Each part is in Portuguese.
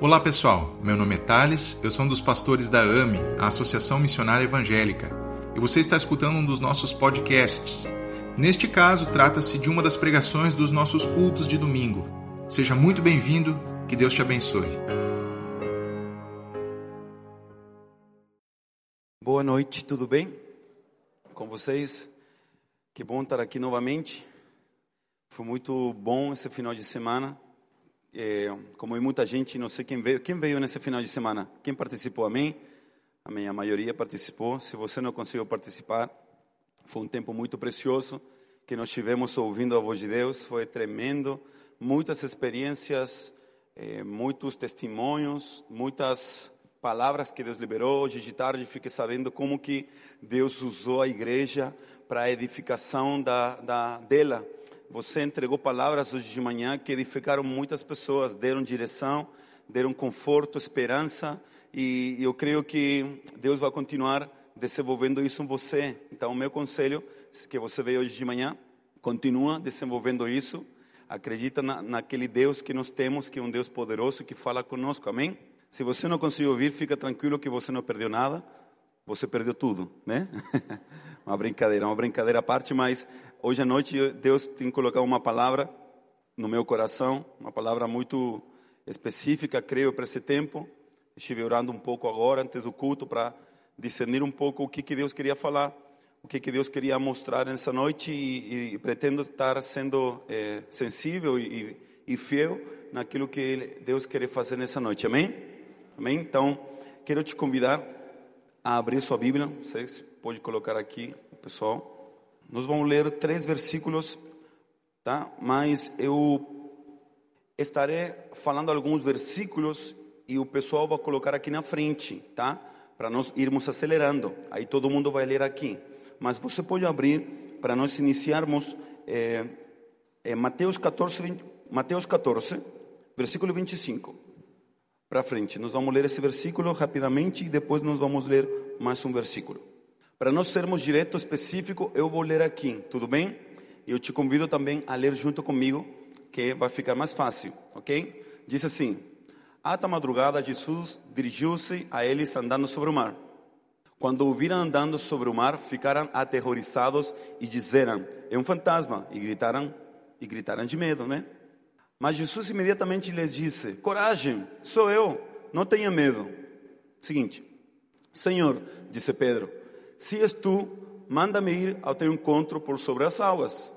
Olá pessoal, meu nome é Thales, eu sou um dos pastores da AME, a Associação Missionária Evangélica, e você está escutando um dos nossos podcasts. Neste caso, trata-se de uma das pregações dos nossos cultos de domingo. Seja muito bem-vindo, que Deus te abençoe. Boa noite, tudo bem? Com vocês? Que bom estar aqui novamente. Foi muito bom esse final de semana. É, como muita gente, não sei quem veio. Quem veio nesse final de semana? Quem participou? Amém? Amém. A maioria participou. Se você não conseguiu participar, foi um tempo muito precioso que nós tivemos ouvindo a voz de Deus. Foi tremendo. Muitas experiências, é, muitos testemunhos, muitas palavras que Deus liberou. Hoje de tarde fiquei sabendo como que Deus usou a igreja para a edificação da, da, dela você entregou palavras hoje de manhã que edificaram muitas pessoas, deram direção, deram conforto, esperança, e eu creio que Deus vai continuar desenvolvendo isso em você. Então, o meu conselho, que você veio hoje de manhã, continua desenvolvendo isso. Acredita na, naquele Deus que nós temos, que é um Deus poderoso que fala conosco. Amém? Se você não conseguiu ouvir, fica tranquilo que você não perdeu nada. Você perdeu tudo, né? uma brincadeira, uma brincadeira à parte, mas hoje à noite Deus tem colocado uma palavra no meu coração, uma palavra muito específica, creio, para esse tempo. Estive orando um pouco agora, antes do culto, para discernir um pouco o que, que Deus queria falar, o que, que Deus queria mostrar nessa noite e, e pretendo estar sendo é, sensível e, e fiel naquilo que Deus quer fazer nessa noite. Amém? Amém? Então, quero te convidar a abrir sua Bíblia. Vocês podem colocar aqui, pessoal. Nós vamos ler três versículos, tá? Mas eu estarei falando alguns versículos e o pessoal vai colocar aqui na frente, tá? Para nós irmos acelerando. Aí todo mundo vai ler aqui. Mas você pode abrir para nós iniciarmos é, é Mateus 14, 20, Mateus 14, versículo 25. Para frente. Nós vamos ler esse versículo rapidamente e depois nós vamos ler mais um versículo. Para nós sermos direto, específico, eu vou ler aqui, tudo bem? Eu te convido também a ler junto comigo, que vai ficar mais fácil, ok? Diz assim: Ata madrugada, Jesus dirigiu-se a eles andando sobre o mar. Quando o viram andando sobre o mar, ficaram aterrorizados e disseram: É um fantasma! E gritaram, e gritaram de medo, né? Mas Jesus imediatamente lhes disse: Coragem, sou eu, não tenha medo. Seguinte, Senhor, disse Pedro, se és tu, manda-me ir ao teu encontro por sobre as águas.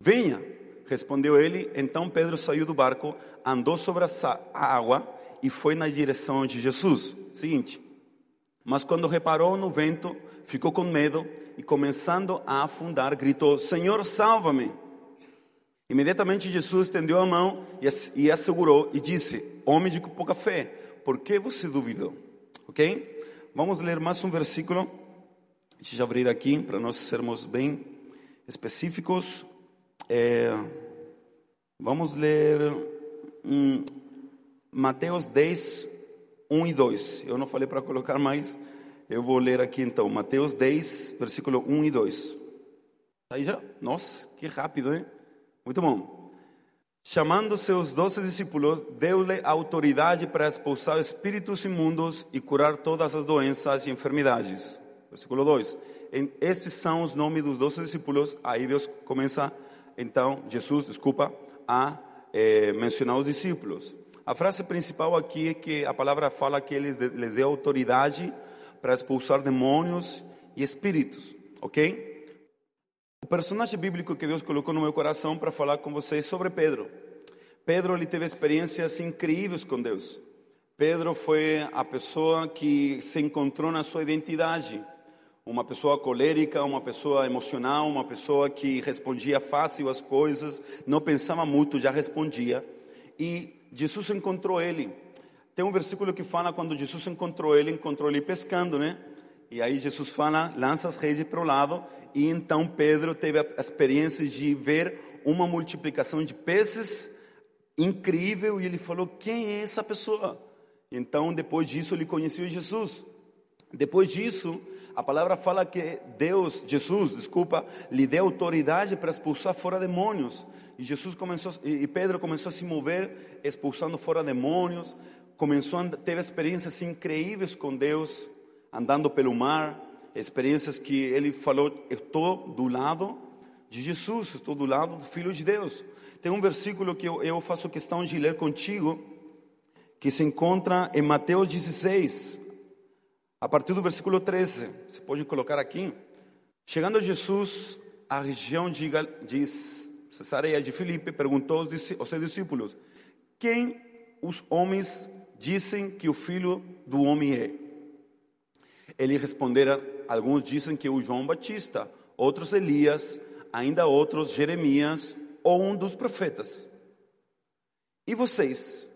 Venha, respondeu ele. Então Pedro saiu do barco, andou sobre a água e foi na direção de Jesus. Seguinte, mas quando reparou no vento, ficou com medo e, começando a afundar, gritou: Senhor, salva-me. Imediatamente Jesus estendeu a mão e assegurou e disse: Homem de pouca fé, por que você duvidou? Ok? Vamos ler mais um versículo. Deixa eu abrir aqui para nós sermos bem específicos. É, vamos ler um, Mateus 10, 1 e 2. Eu não falei para colocar mais, eu vou ler aqui então. Mateus 10, versículo 1 e 2. Aí já? Nossa, que rápido, hein? Muito bom. Chamando seus doze discípulos, deu-lhe autoridade para expulsar espíritos imundos e curar todas as doenças e enfermidades. Versículo 2. Esses são os nomes dos doze discípulos. Aí Deus começa, então, Jesus, desculpa, a é, mencionar os discípulos. A frase principal aqui é que a palavra fala que eles lhes deu autoridade para expulsar demônios e espíritos, ok? O personagem bíblico que Deus colocou no meu coração para falar com vocês sobre Pedro. Pedro ele teve experiências incríveis com Deus. Pedro foi a pessoa que se encontrou na sua identidade uma pessoa colérica, uma pessoa emocional, uma pessoa que respondia fácil às coisas, não pensava muito, já respondia. E Jesus encontrou ele. Tem um versículo que fala quando Jesus encontrou ele, encontrou ele pescando, né? E aí Jesus fala, lança as redes para o lado, e então Pedro teve a experiência de ver uma multiplicação de peces incrível, e ele falou: quem é essa pessoa? Então, depois disso, ele conheceu Jesus. Depois disso, a palavra fala que Deus, Jesus, desculpa, lhe deu autoridade para expulsar fora demônios. E Jesus começou, e Pedro começou a se mover, expulsando fora demônios, começou a, teve experiências incríveis com Deus, andando pelo mar, experiências que ele falou: estou do lado de Jesus, estou do lado do Filho de Deus. Tem um versículo que eu, eu faço questão de ler contigo, que se encontra em Mateus 16, a partir do versículo 13. Você pode colocar aqui. Chegando Jesus à região de, de Cesareia de Filipe, perguntou aos seus discípulos: Quem os homens dizem que o filho do homem é? Ele respondera: Alguns dizem que é o João Batista, outros Elias, ainda outros Jeremias ou um dos profetas. E vocês?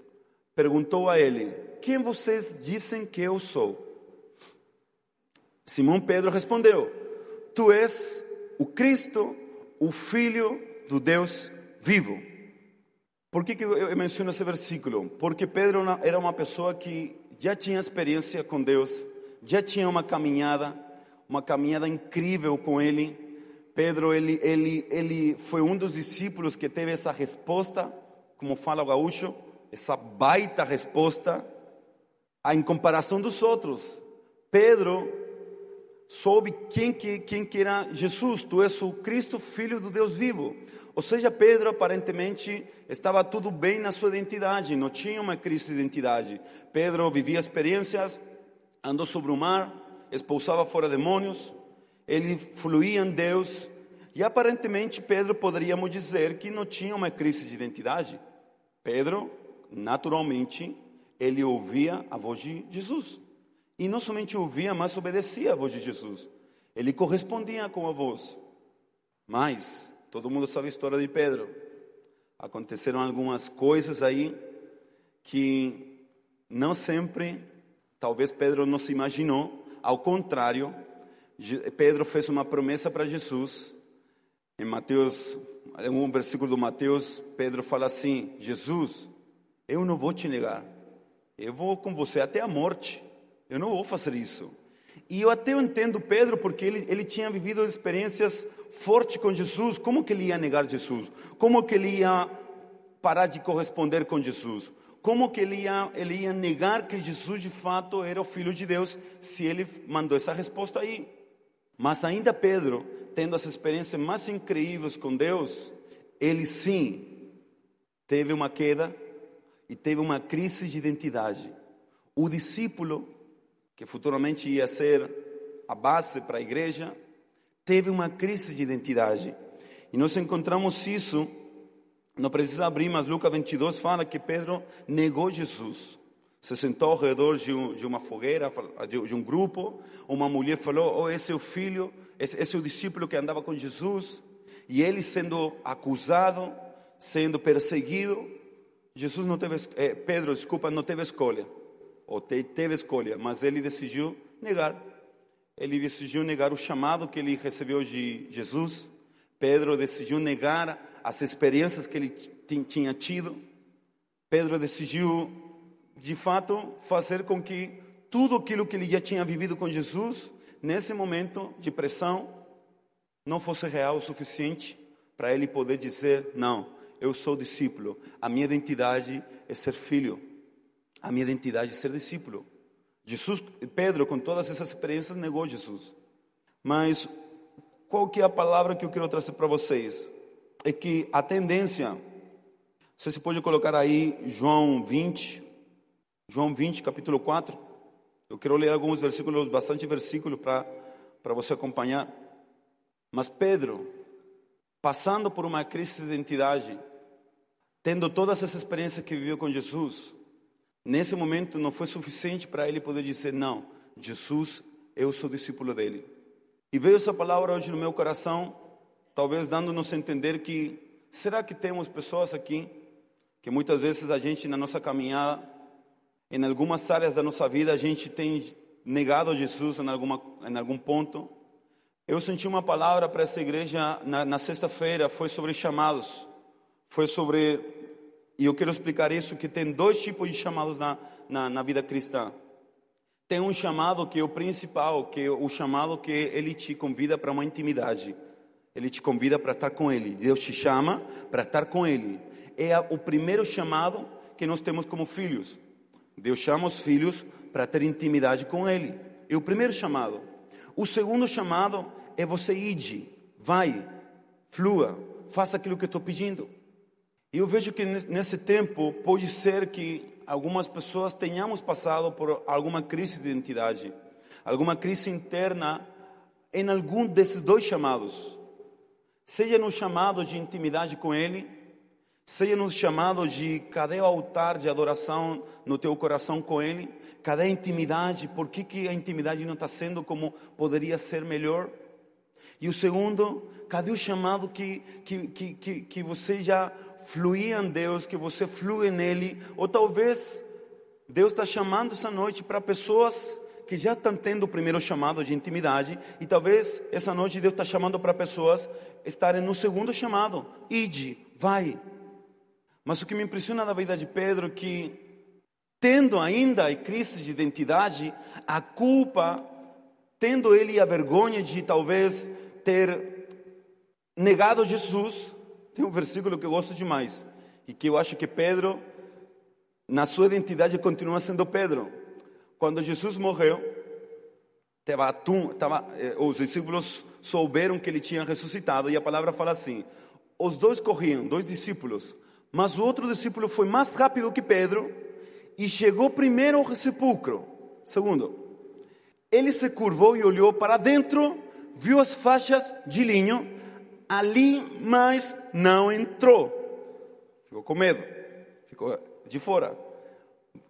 Perguntou a ele: Quem vocês dizem que eu sou? Simão Pedro respondeu: Tu és o Cristo, o Filho do Deus vivo. Por que, que eu menciono esse versículo? Porque Pedro era uma pessoa que já tinha experiência com Deus, já tinha uma caminhada, uma caminhada incrível com Ele. Pedro, ele, ele, ele foi um dos discípulos que teve essa resposta, como fala o gaúcho, essa baita resposta, em comparação dos outros. Pedro soube quem que, quem que era Jesus, tu és o Cristo, Filho do Deus vivo. Ou seja, Pedro aparentemente estava tudo bem na sua identidade, não tinha uma crise de identidade. Pedro vivia experiências, andou sobre o mar, expulsava fora demônios, ele fluía em Deus, e aparentemente Pedro poderíamos dizer que não tinha uma crise de identidade. Pedro, naturalmente, ele ouvia a voz de Jesus. E não somente ouvia, mas obedecia a voz de Jesus. Ele correspondia com a voz. Mas, todo mundo sabe a história de Pedro. Aconteceram algumas coisas aí que não sempre, talvez Pedro não se imaginou. Ao contrário, Pedro fez uma promessa para Jesus. Em Mateus, em um versículo do Mateus, Pedro fala assim: Jesus, eu não vou te negar. Eu vou com você até a morte. Eu não vou fazer isso. E eu até entendo Pedro, porque ele, ele tinha vivido experiências fortes com Jesus. Como que ele ia negar Jesus? Como que ele ia parar de corresponder com Jesus? Como que ele ia, ele ia negar que Jesus de fato era o Filho de Deus, se ele mandou essa resposta aí? Mas ainda Pedro, tendo as experiências mais incríveis com Deus, ele sim teve uma queda e teve uma crise de identidade. O discípulo que futuramente ia ser a base para a igreja, teve uma crise de identidade. E nós encontramos isso, não precisa abrir, mas Lucas 22 fala que Pedro negou Jesus. Se sentou ao redor de, um, de uma fogueira, de, um grupo, uma mulher falou: Oh, esse é o filho, esse, esse é o discípulo que andava com Jesus. E ele sendo acusado, sendo perseguido, Jesus não teve, eh, Pedro, desculpa, não teve escolha ou teve escolha, mas ele decidiu negar. Ele decidiu negar o chamado que ele recebeu de Jesus. Pedro decidiu negar as experiências que ele tinha tido. Pedro decidiu, de fato, fazer com que tudo aquilo que ele já tinha vivido com Jesus, nesse momento de pressão, não fosse real o suficiente para ele poder dizer: Não, eu sou discípulo, a minha identidade é ser filho a minha identidade de ser discípulo. Jesus, Pedro, com todas essas experiências, negou Jesus. Mas qual que é a palavra que eu quero trazer para vocês? É que a tendência, você se pode colocar aí João 20, João 20, capítulo 4. Eu quero ler alguns versículos, bastante versículos para você acompanhar. Mas Pedro, passando por uma crise de identidade, tendo todas essas experiências que viveu com Jesus, Nesse momento não foi suficiente para ele poder dizer: Não, Jesus, eu sou discípulo dele. E veio essa palavra hoje no meu coração, talvez dando-nos a entender que será que temos pessoas aqui que muitas vezes a gente na nossa caminhada, em algumas áreas da nossa vida, a gente tem negado Jesus em, alguma, em algum ponto. Eu senti uma palavra para essa igreja na, na sexta-feira, foi sobre chamados, foi sobre e eu quero explicar isso, que tem dois tipos de chamados na, na, na vida cristã. Tem um chamado que é o principal, que é o chamado que ele te convida para uma intimidade. Ele te convida para estar com ele. Deus te chama para estar com ele. É o primeiro chamado que nós temos como filhos. Deus chama os filhos para ter intimidade com Ele. É o primeiro chamado. O segundo chamado é você ir, vai, flua, faça aquilo que eu estou pedindo. E eu vejo que nesse tempo pode ser que algumas pessoas tenhamos passado por alguma crise de identidade, alguma crise interna em algum desses dois chamados. Seja no chamado de intimidade com Ele, seja no chamado de cadê o altar de adoração no teu coração com Ele, cadê a intimidade, por que, que a intimidade não está sendo como poderia ser melhor? E o segundo, cadê o chamado que, que, que, que, que você já fluía em Deus, que você flui nele? Ou talvez Deus está chamando essa noite para pessoas que já estão tendo o primeiro chamado de intimidade, e talvez essa noite Deus está chamando para pessoas estarem no segundo chamado: ide, vai. Mas o que me impressiona da vida de Pedro é que, tendo ainda a crise de identidade, a culpa, tendo ele a vergonha de talvez ter negado Jesus, tem um versículo que eu gosto demais e que eu acho que Pedro, na sua identidade, continua sendo Pedro. Quando Jesus morreu, tava, tava, eh, os discípulos souberam que ele tinha ressuscitado e a palavra fala assim: os dois corriam, dois discípulos, mas o outro discípulo foi mais rápido que Pedro e chegou primeiro ao sepulcro. Segundo, ele se curvou e olhou para dentro, viu as faixas de linho ali, mas não entrou. Ficou com medo, ficou de fora.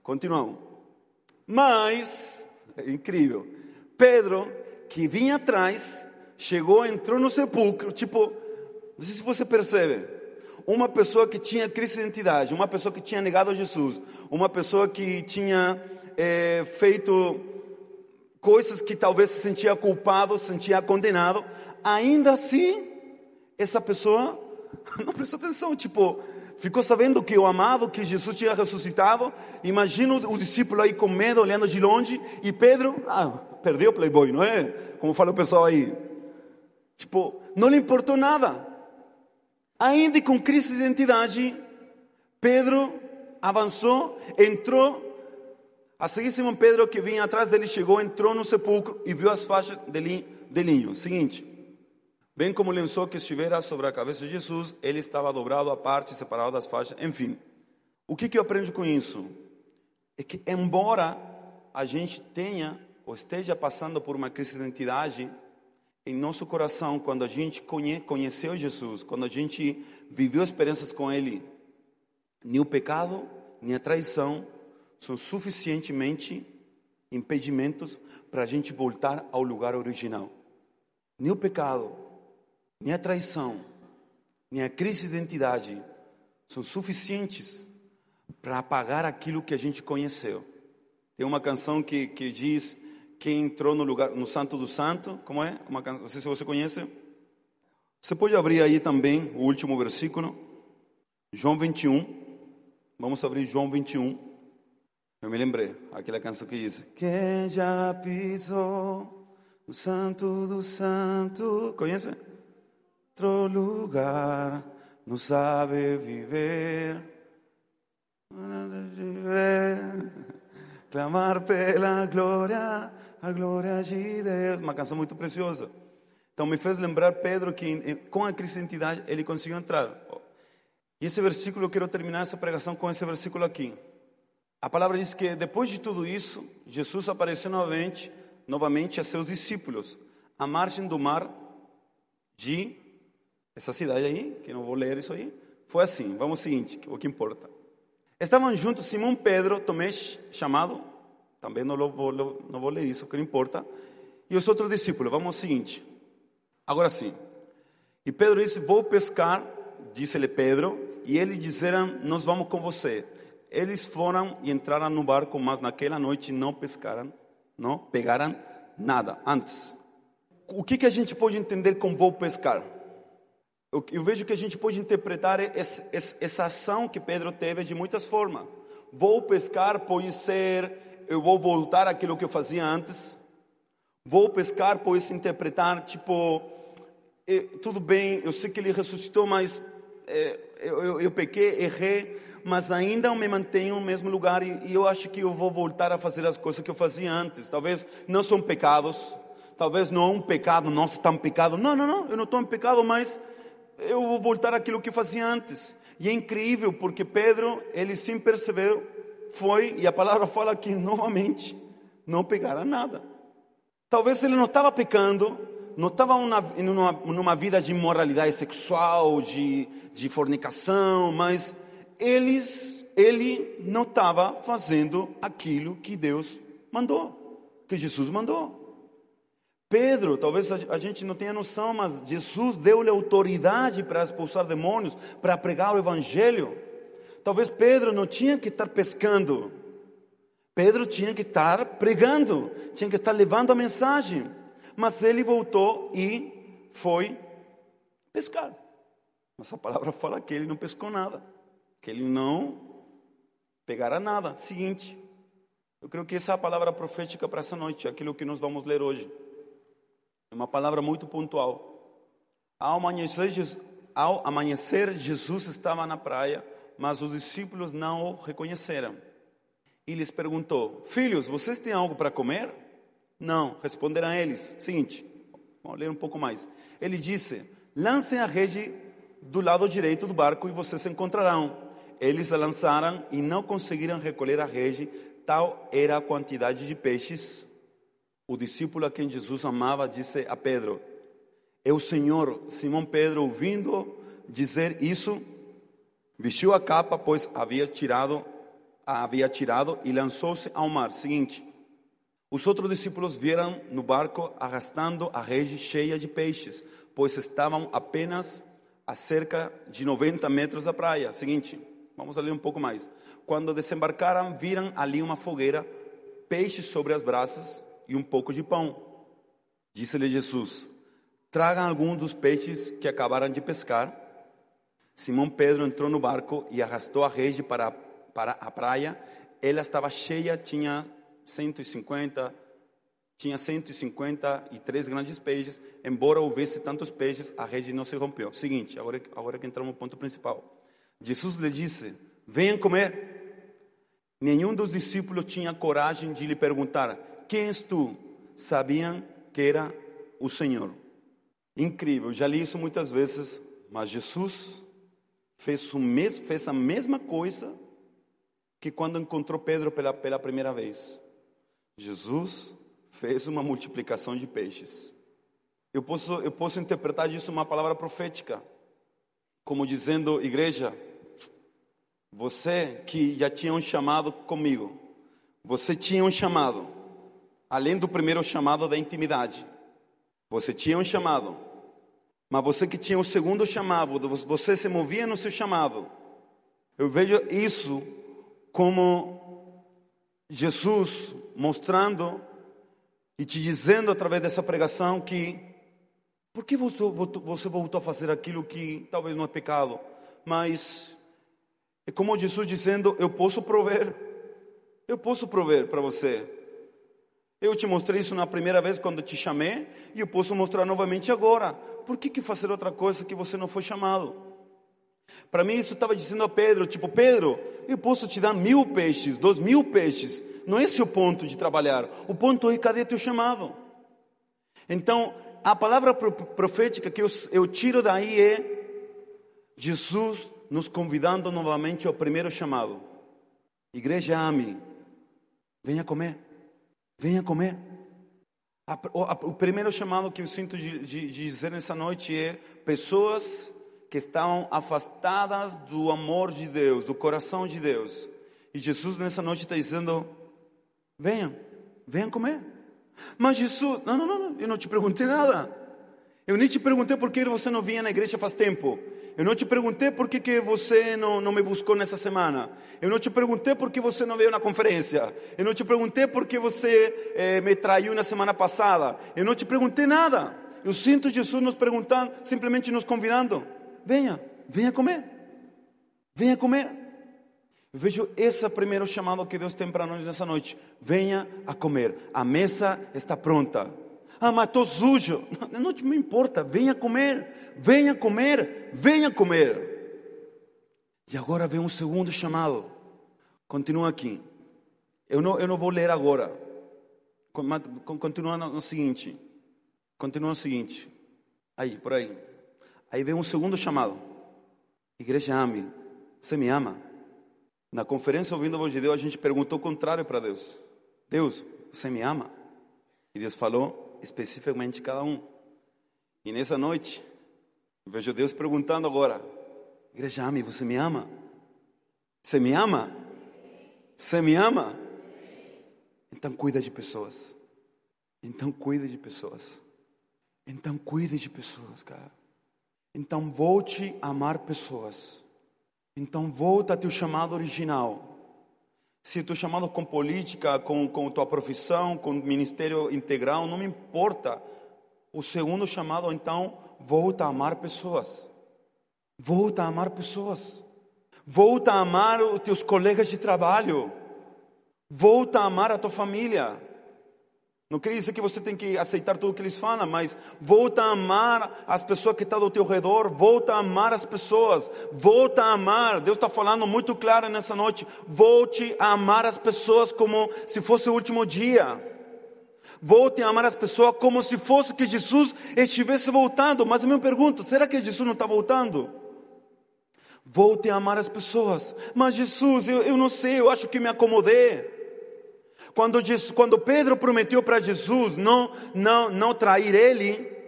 Continuamos. Mas, é incrível, Pedro, que vinha atrás, chegou, entrou no sepulcro, tipo, não sei se você percebe, uma pessoa que tinha crise de identidade, uma pessoa que tinha negado a Jesus, uma pessoa que tinha é, feito coisas que talvez se sentia culpado, se sentia condenado, ainda assim, essa pessoa não prestou atenção, tipo, ficou sabendo que o amado, que Jesus tinha ressuscitado. Imagina o discípulo aí com medo, olhando de longe, e Pedro, ah, perdeu o playboy, não é? Como fala o pessoal aí. Tipo, não lhe importou nada. Ainda com crise de identidade, Pedro avançou, entrou. A seguir, Simão Pedro, que vinha atrás dele, chegou, entrou no sepulcro e viu as faixas de linho. Seguinte, Bem como o lençol que estivera sobre a cabeça de Jesus, ele estava dobrado à parte, separado das faixas, enfim. O que, que eu aprendo com isso? É que, embora a gente tenha ou esteja passando por uma crise de identidade, em nosso coração, quando a gente conhe, conheceu Jesus, quando a gente viveu experiências com Ele, nem o pecado, nem a traição são suficientemente impedimentos para a gente voltar ao lugar original. Nem o pecado, nem a traição, nem a crise de identidade são suficientes para apagar aquilo que a gente conheceu. Tem uma canção que, que diz quem entrou no lugar no Santo do Santo, como é? Uma, não sei se você conhece. Você pode abrir aí também o último versículo, João 21. Vamos abrir João 21. Eu me lembrei, aquela canção que diz: Quem já pisou no Santo do Santo. Conhece? Outro lugar, não sabe viver. Clamar pela glória, a glória de Deus. Uma canção muito preciosa. Então me fez lembrar Pedro que com a crise de identidade ele conseguiu entrar. E esse versículo, eu quero terminar essa pregação com esse versículo aqui. A palavra diz que depois de tudo isso, Jesus apareceu novamente, novamente a seus discípulos, à margem do mar de essa cidade aí, que não vou ler isso aí, foi assim, vamos ao seguinte, o que importa. Estavam juntos Simão Pedro, Tomé chamado, também não vou, não vou ler isso, que não importa, e os outros discípulos, vamos ao seguinte. Agora sim. E Pedro disse, vou pescar, disse-lhe Pedro, e eles disseram, nós vamos com você. Eles foram e entraram no barco, mas naquela noite não pescaram, não pegaram nada antes. O que, que a gente pode entender com vou pescar? Eu, vejo que a gente pode interpretar esse, essa ação que Pedro teve de muitas formas. Vou pescar pode ser, eu vou voltar àquilo que eu fazia antes. Vou pescar pode se interpretar, tipo, tudo bem, eu sei que ele ressuscitou, mas é, eu, eu, eu pequei, errei, mas ainda me mantenho no mesmo lugar e, e eu acho que eu vou voltar a fazer as coisas que eu fazia antes. Talvez não são pecados, talvez não é um pecado, não está em pecado. Não, não, não, eu não estou em pecado, mas eu vou voltar àquilo que fazia antes. E é incrível porque Pedro, ele sem perceber, foi, e a palavra fala que novamente, não pegaram nada. Talvez ele não estava pecando, não estava numa, numa vida de imoralidade sexual, de, de fornicação, mas eles, ele não estava fazendo aquilo que Deus mandou, que Jesus mandou. Pedro, talvez a gente não tenha noção, mas Jesus deu-lhe autoridade para expulsar demônios, para pregar o Evangelho. Talvez Pedro não tinha que estar pescando, Pedro tinha que estar pregando, tinha que estar levando a mensagem. Mas ele voltou e foi pescar. Mas a palavra fala que ele não pescou nada, que ele não pegará nada. Seguinte, eu creio que essa é a palavra profética para essa noite, aquilo que nós vamos ler hoje. Uma palavra muito pontual. Ao amanhecer, ao amanhecer, Jesus estava na praia, mas os discípulos não o reconheceram. E lhes perguntou: Filhos, vocês têm algo para comer? Não, responderam eles. Seguinte, vamos ler um pouco mais. Ele disse: Lancem a rede do lado direito do barco e vocês encontrarão. Eles a lançaram e não conseguiram recolher a rede, tal era a quantidade de peixes o discípulo a quem Jesus amava disse a Pedro: É o Senhor. Simão Pedro, ouvindo dizer isso, vestiu a capa, pois havia tirado, a havia tirado e lançou-se ao mar. Seguinte. Os outros discípulos vieram no barco arrastando a rede cheia de peixes, pois estavam apenas a cerca de 90 metros da praia. Seguinte, vamos ler um pouco mais. Quando desembarcaram, viram ali uma fogueira, peixes sobre as brasas e um pouco de pão. Disse-lhe Jesus: Tragam algum dos peixes que acabaram de pescar. Simão Pedro entrou no barco e arrastou a rede para, para a praia. Ela estava cheia, tinha 150, tinha 153 grandes peixes. Embora houvesse tantos peixes, a rede não se rompeu. Seguinte, agora, agora que entramos no ponto principal. Jesus lhe disse: Venham comer. Nenhum dos discípulos tinha coragem de lhe perguntar: quem és tu? Sabiam que era o Senhor. Incrível, já li isso muitas vezes, mas Jesus fez, o mes, fez a mesma coisa que quando encontrou Pedro pela, pela primeira vez. Jesus fez uma multiplicação de peixes. Eu posso, eu posso interpretar isso uma palavra profética, como dizendo, igreja, você que já tinha um chamado comigo, você tinha um chamado, além do primeiro chamado da intimidade. Você tinha um chamado, mas você que tinha o um segundo chamado, você se movia no seu chamado. Eu vejo isso como Jesus mostrando e te dizendo através dessa pregação que por que você voltou a fazer aquilo que talvez não é pecado, mas é como Jesus dizendo: Eu posso prover, eu posso prover para você. Eu te mostrei isso na primeira vez quando te chamei e eu posso mostrar novamente agora. Por que, que fazer outra coisa que você não foi chamado? Para mim isso estava dizendo a Pedro, tipo, Pedro, eu posso te dar mil peixes, dois mil peixes. Não é esse o ponto de trabalhar. O ponto é cadê teu chamado? Então, a palavra profética que eu tiro daí é Jesus nos convidando novamente ao primeiro chamado. Igreja, ame, venha comer. Venha comer. O primeiro chamado que eu sinto de, de, de dizer nessa noite é pessoas que estão afastadas do amor de Deus, do coração de Deus. E Jesus nessa noite está dizendo: venham, venham comer. Mas Jesus, não, não, não, eu não te perguntei nada. Eu nem te perguntei por que você não vinha na igreja faz tempo. Eu não te perguntei por que, que você não, não me buscou nessa semana. Eu não te perguntei por que você não veio na conferência. Eu não te perguntei por que você eh, me traiu na semana passada. Eu não te perguntei nada. Eu sinto Jesus nos perguntando, simplesmente nos convidando. Venha, venha comer. Venha comer. Eu vejo esse primeiro chamado que Deus tem para nós nessa noite. Venha a comer. A mesa está pronta. Ah, mas estou sujo. Não, não me importa, venha comer, venha comer, venha comer. E agora vem um segundo chamado. Continua aqui. Eu não, eu não vou ler agora. Continua no seguinte. Continua no seguinte. Aí, por aí. Aí vem um segundo chamado. Igreja ame. Você me ama? Na conferência Ouvindo a Voz de Deus, a gente perguntou o contrário para Deus. Deus, você me ama? E Deus falou especificamente cada um. E nessa noite, vejo Deus perguntando agora: Igreja ame, você me ama? Você me ama? Você me ama? Então cuida de pessoas. Então cuida de pessoas. Então cuide de pessoas, cara. Então volte a amar pessoas. Então volta ao teu chamado original. Se tu chamado com política, com, com tua profissão, com ministério integral, não me importa. O segundo chamado, então, volta a amar pessoas. Volta a amar pessoas. Volta a amar os teus colegas de trabalho. Volta a amar a tua família. Não quer dizer que você tem que aceitar tudo que eles falam, mas volta a amar as pessoas que estão ao teu redor, volta a amar as pessoas, volta a amar. Deus está falando muito claro nessa noite. Volte a amar as pessoas como se fosse o último dia. Volte a amar as pessoas como se fosse que Jesus estivesse voltando. Mas eu me pergunto, será que Jesus não está voltando? Volte a amar as pessoas. Mas Jesus, eu, eu não sei, eu acho que me acomodei. Quando, Jesus, quando Pedro prometeu para Jesus não, não, não trair ele,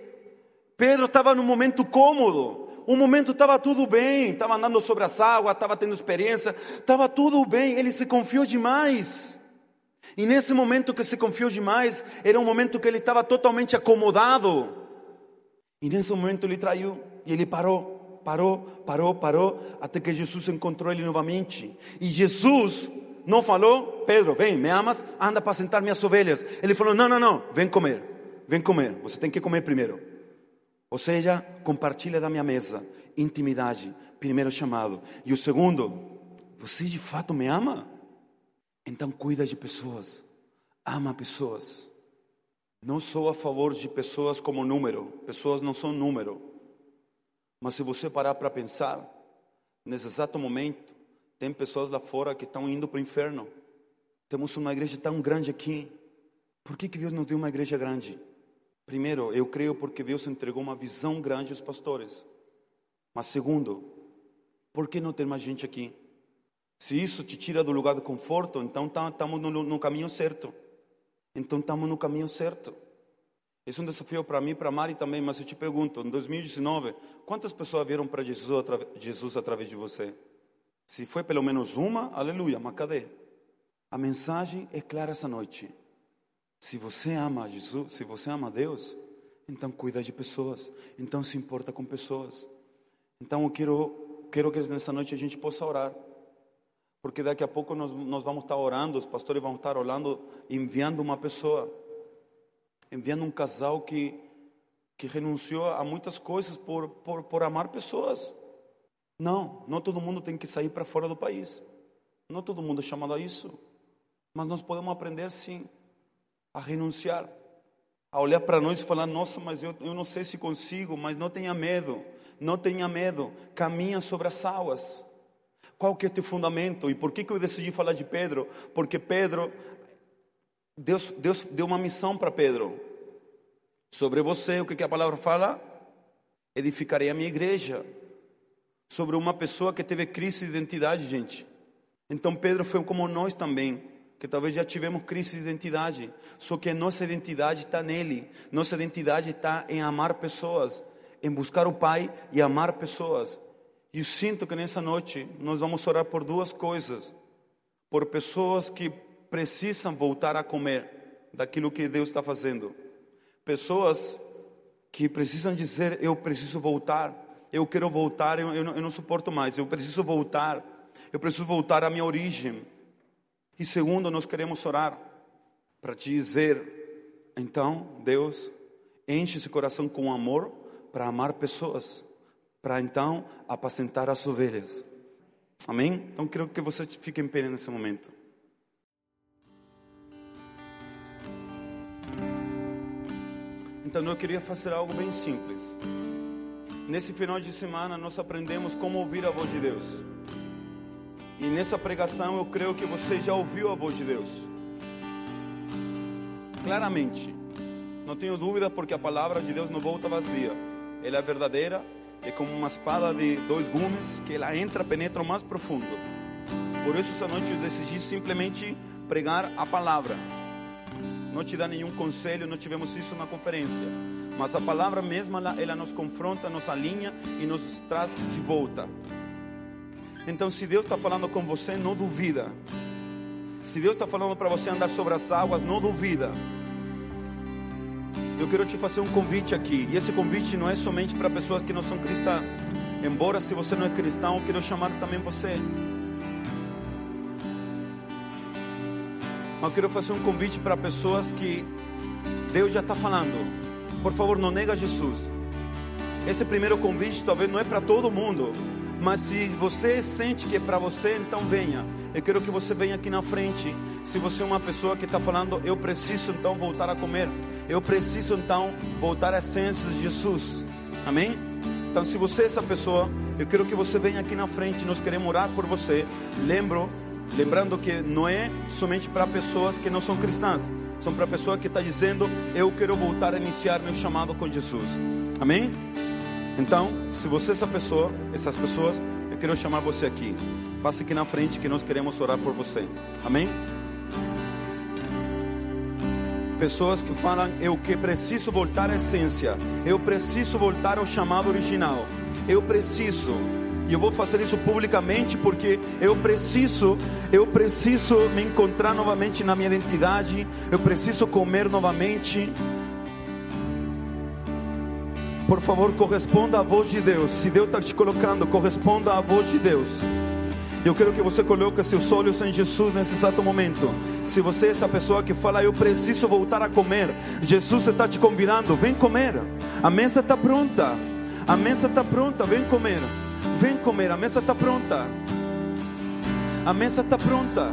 Pedro estava num momento cômodo. O momento estava tudo bem, estava andando sobre as águas, estava tendo experiência, estava tudo bem. Ele se confiou demais. E nesse momento que se confiou demais, era um momento que ele estava totalmente acomodado. E nesse momento ele traiu e ele parou, parou, parou, parou, até que Jesus encontrou ele novamente. E Jesus não falou, Pedro, vem, me amas, anda para sentar minhas ovelhas. Ele falou, não, não, não, vem comer, vem comer, você tem que comer primeiro. Ou seja, compartilha da minha mesa, intimidade, primeiro chamado. E o segundo, você de fato me ama? Então cuida de pessoas, ama pessoas. Não sou a favor de pessoas como número, pessoas não são número. Mas se você parar para pensar, nesse exato momento, tem pessoas lá fora que estão indo para o inferno. Temos uma igreja tão grande aqui. Por que, que Deus nos deu uma igreja grande? Primeiro, eu creio porque Deus entregou uma visão grande aos pastores. Mas segundo, por que não ter mais gente aqui? Se isso te tira do lugar de conforto, então estamos tá, no, no caminho certo. Então estamos no caminho certo. Esse é um desafio para mim, para Mari também, mas eu te pergunto, em 2019, quantas pessoas vieram para Jesus, Jesus através de você? Se foi pelo menos uma, aleluia, mas cadê? A mensagem é clara essa noite. Se você ama Jesus, se você ama Deus, então cuida de pessoas, então se importa com pessoas. Então eu quero, quero que nessa noite a gente possa orar. Porque daqui a pouco nós, nós vamos estar orando, os pastores vão estar orando, enviando uma pessoa, enviando um casal que, que renunciou a muitas coisas por, por, por amar pessoas. Não, não todo mundo tem que sair para fora do país. Não todo mundo é chamado a isso. Mas nós podemos aprender sim a renunciar, a olhar para nós e falar: Nossa, mas eu, eu não sei se consigo, mas não tenha medo, não tenha medo, caminha sobre as águas. Qual que é o teu fundamento? E por que, que eu decidi falar de Pedro? Porque Pedro, Deus, Deus deu uma missão para Pedro. Sobre você, o que, que a palavra fala? Edificarei a minha igreja sobre uma pessoa que teve crise de identidade, gente. Então Pedro foi como nós também, que talvez já tivemos crise de identidade, só que nossa identidade está nele, nossa identidade está em amar pessoas, em buscar o Pai e amar pessoas. E eu sinto que nessa noite nós vamos orar por duas coisas: por pessoas que precisam voltar a comer daquilo que Deus está fazendo, pessoas que precisam dizer: Eu preciso voltar eu quero voltar, eu, eu, não, eu não suporto mais, eu preciso voltar, eu preciso voltar à minha origem. E segundo, nós queremos orar para te dizer, então, Deus, enche esse coração com amor para amar pessoas, para então apacentar as ovelhas. Amém? Então quero que você fique em pé nesse momento. Então eu queria fazer algo bem simples. Nesse final de semana nós aprendemos como ouvir a voz de Deus. E nessa pregação eu creio que você já ouviu a voz de Deus. Claramente. Não tenho dúvida porque a palavra de Deus não volta vazia. Ela é verdadeira, é como uma espada de dois gumes que ela entra, penetra o mais profundo. Por isso essa noite eu decidi simplesmente pregar a palavra. Não te dá nenhum conselho, não tivemos isso na conferência. Mas a palavra mesma, ela, ela nos confronta, nos alinha e nos traz de volta. Então, se Deus está falando com você, não duvida. Se Deus está falando para você andar sobre as águas, não duvida. Eu quero te fazer um convite aqui. E esse convite não é somente para pessoas que não são cristãs. Embora, se você não é cristão, eu quero chamar também você. Mas eu quero fazer um convite para pessoas que Deus já está falando. Por favor, não nega Jesus. Esse primeiro convite talvez não é para todo mundo. Mas se você sente que é para você, então venha. Eu quero que você venha aqui na frente. Se você é uma pessoa que está falando, eu preciso então voltar a comer. Eu preciso então voltar à essência de Jesus. Amém? Então, se você é essa pessoa, eu quero que você venha aqui na frente. Nós queremos orar por você. Lembro, lembrando que não é somente para pessoas que não são cristãs. São para pessoas que está dizendo, eu quero voltar a iniciar meu chamado com Jesus. Amém? Então, se você é essa pessoa, essas pessoas, eu quero chamar você aqui. Passe aqui na frente que nós queremos orar por você. Amém? Pessoas que falam, eu que preciso voltar à essência. Eu preciso voltar ao chamado original. Eu preciso. E eu vou fazer isso publicamente porque eu preciso, eu preciso me encontrar novamente na minha identidade. Eu preciso comer novamente. Por favor, corresponda à voz de Deus. Se Deus está te colocando, corresponda à voz de Deus. Eu quero que você coloque seus olhos em Jesus nesse exato momento. Se você é essa pessoa que fala, eu preciso voltar a comer, Jesus está te convidando, vem comer. A mesa está pronta. A mesa está pronta, vem comer. Vem comer, a mesa está pronta. A mesa está pronta.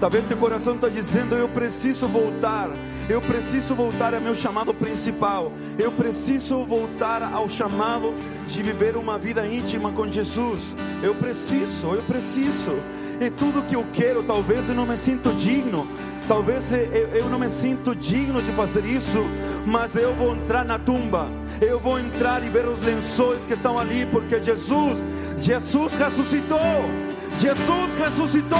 Talvez teu coração está dizendo: Eu preciso voltar. Eu preciso voltar ao meu chamado principal. Eu preciso voltar ao chamado de viver uma vida íntima com Jesus. Eu preciso, eu preciso. E tudo que eu quero, talvez eu não me sinto digno. Talvez eu, não me sinto digno de fazer isso, mas eu vou entrar na tumba. Eu vou entrar e ver os lençóis que estão ali, porque Jesus, Jesus ressuscitou. Jesus ressuscitou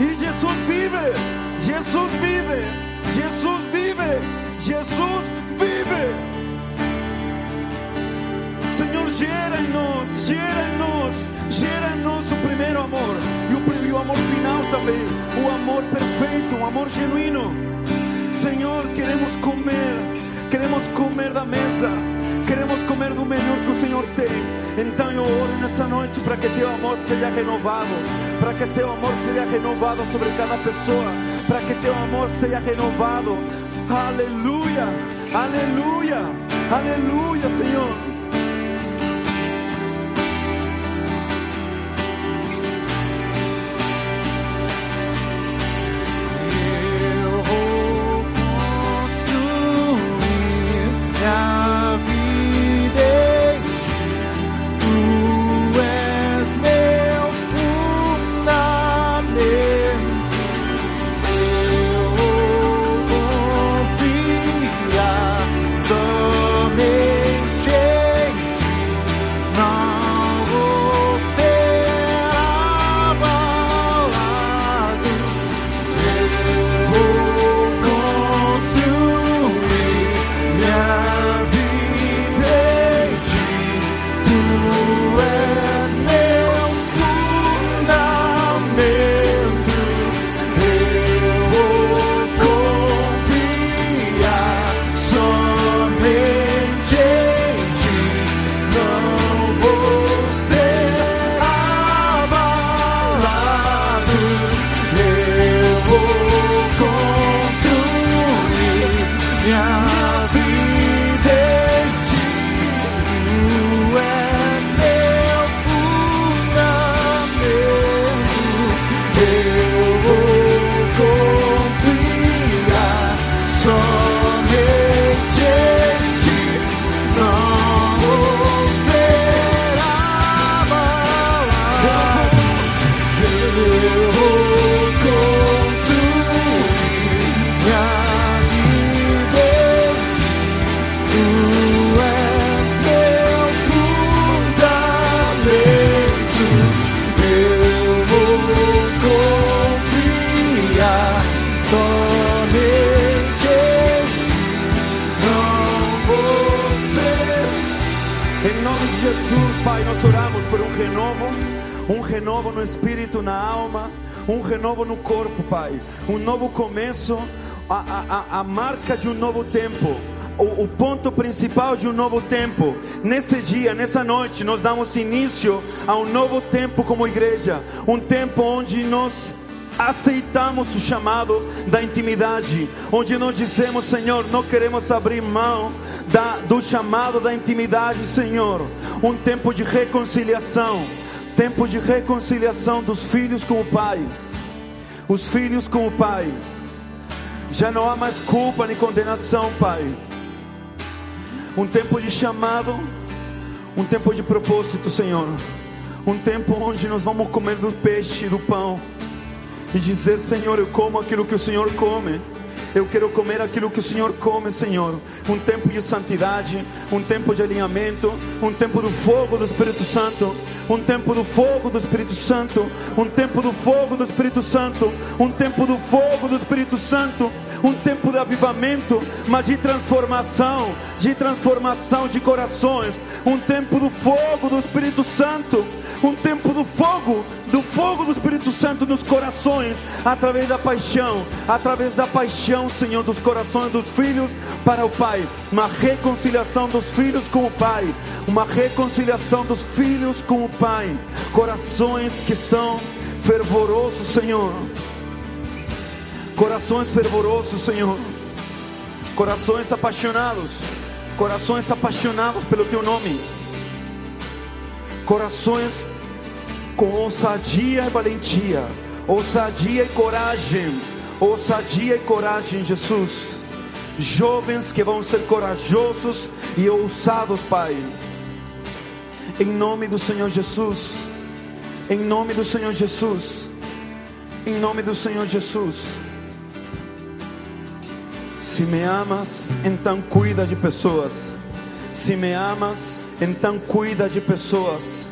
e Jesus vive. Jesus vive. Jesus vive. Jesus vive. Senhor, gera em nós, gera em nós, gera em nós o primeiro amor e o, e o amor final também, o amor perfeito, o amor genuíno. Senhor, queremos comer, queremos comer da mesa, queremos comer do melhor que o Senhor tem. Então eu oro nessa noite para que teu amor seja renovado, para que seu amor seja renovado sobre cada pessoa, para que teu amor seja renovado. Aleluia, aleluia, aleluia, Senhor. A, a- a marca de um novo tempo. O, o ponto principal de um novo tempo. Nesse dia, nessa noite, nós damos início a um novo tempo como igreja. Um tempo onde nós aceitamos o chamado da intimidade, onde nós dizemos, Senhor, não queremos abrir mão da, do chamado da intimidade, Senhor. Um tempo de reconciliação, tempo de reconciliação dos filhos com o Pai, os filhos com o Pai. Já não há mais culpa nem condenação, Pai. Um tempo de chamado, um tempo de propósito, Senhor. Um tempo onde nós vamos comer do peixe e do pão e dizer: Senhor, eu como aquilo que o Senhor come. Eu quero comer aquilo que o Senhor come, Senhor. Um tempo de santidade, um tempo de alinhamento, um tempo do fogo do Espírito Santo, um tempo do fogo do Espírito Santo, um tempo do fogo do Espírito Santo, um tempo do fogo do Espírito Santo, um tempo de avivamento, mas de transformação, de transformação de corações, um tempo do fogo do Espírito Santo, um tempo do fogo, do fogo do Espírito Santo nos corações, através da paixão, através da paixão, Senhor, dos corações dos filhos para o Pai, uma reconciliação dos filhos com o Pai, uma reconciliação dos filhos com o Pai, corações que são fervorosos, Senhor, corações fervorosos, Senhor, corações apaixonados, corações apaixonados pelo Teu nome. Corações com ousadia e valentia, ousadia e coragem, ousadia e coragem, Jesus. Jovens que vão ser corajosos e ousados, Pai. Em nome do Senhor Jesus. Em nome do Senhor Jesus. Em nome do Senhor Jesus. Se me amas, então cuida de pessoas. Se me amas, então cuida de pessoas.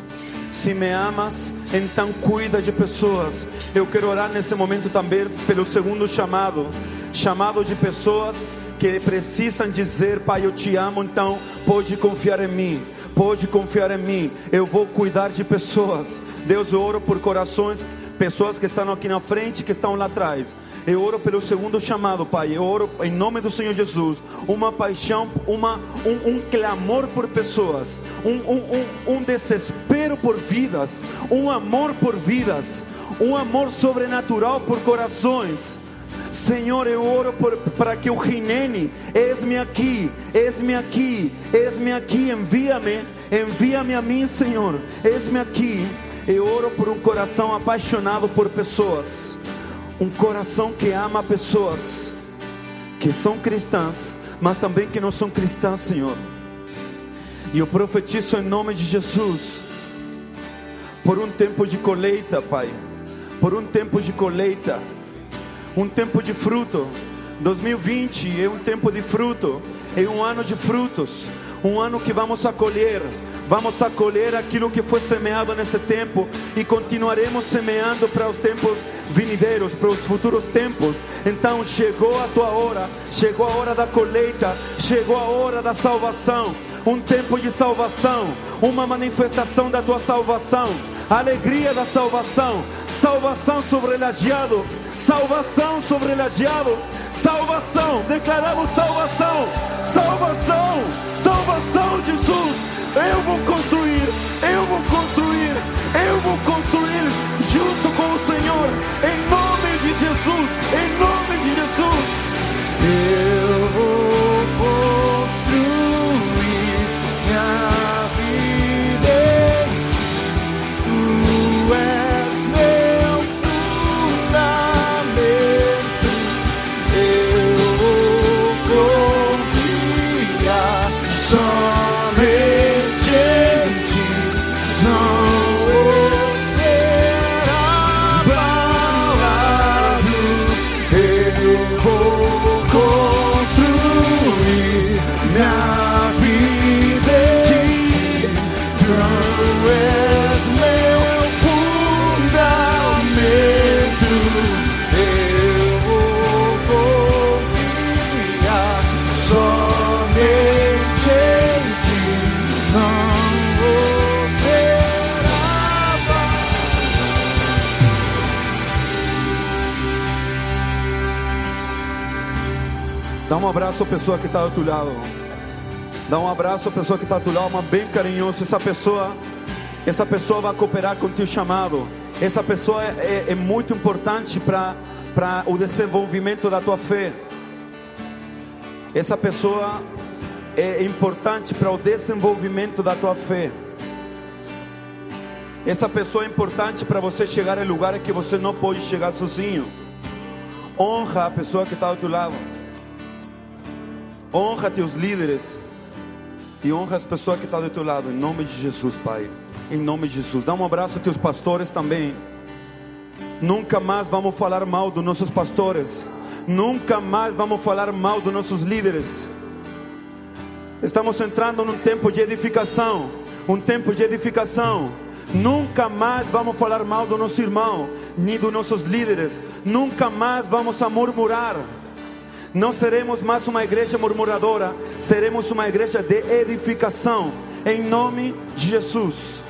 Se me amas, então cuida de pessoas. Eu quero orar nesse momento também pelo segundo chamado chamado de pessoas que precisam dizer: Pai, eu te amo, então pode confiar em mim. Pode confiar em mim, eu vou cuidar de pessoas. Deus, eu oro por corações pessoas que estão aqui na frente, que estão lá atrás. Eu oro pelo segundo chamado, Pai. Eu oro em nome do Senhor Jesus. Uma paixão, uma, um, um clamor por pessoas, um, um, um, um desespero por vidas, um amor por vidas, um amor sobrenatural por corações. Senhor, eu oro para que o Ginene, eis-me aqui, eis-me aqui, eis-me aqui, envia-me, envia-me a mim, Senhor, eis-me aqui. Eu oro por um coração apaixonado por pessoas, um coração que ama pessoas que são cristãs, mas também que não são cristãs, Senhor. E eu profetizo em nome de Jesus, por um tempo de colheita, Pai, por um tempo de colheita, um tempo de fruto. 2020 é um tempo de fruto, é um ano de frutos, um ano que vamos a colher. Vamos a colher aquilo que foi semeado nesse tempo e continuaremos semeando para os tempos vinideiros, para os futuros tempos. Então chegou a tua hora, chegou a hora da colheita, chegou a hora da salvação. Um tempo de salvação, uma manifestação da tua salvação, alegria da salvação, salvação sobre o lajeado, salvação sobre o lajeado, salvação, declaramos salvação, salvação, salvação, Jesus. Eu vou construir, eu vou construir, eu vou construir abraço à pessoa que está do teu lado. Dá um abraço à pessoa que está do teu lado, mas bem carinhoso. Essa pessoa, essa pessoa vai cooperar com o teu chamado. Essa pessoa é, é, é muito importante para para o desenvolvimento da tua fé. Essa pessoa é importante para o desenvolvimento da tua fé. Essa pessoa é importante para você chegar em lugares que você não pode chegar sozinho. Honra a pessoa que está ao teu lado. Honra teus líderes. E honra as pessoas que estão do teu lado. Em nome de Jesus, Pai. Em nome de Jesus. Dá um abraço a teus pastores também. Nunca mais vamos falar mal dos nossos pastores. Nunca mais vamos falar mal dos nossos líderes. Estamos entrando num tempo de edificação. Um tempo de edificação. Nunca mais vamos falar mal do nosso irmão, nem dos nossos líderes. Nunca mais vamos a murmurar. Não seremos mais uma igreja murmuradora, seremos uma igreja de edificação. Em nome de Jesus.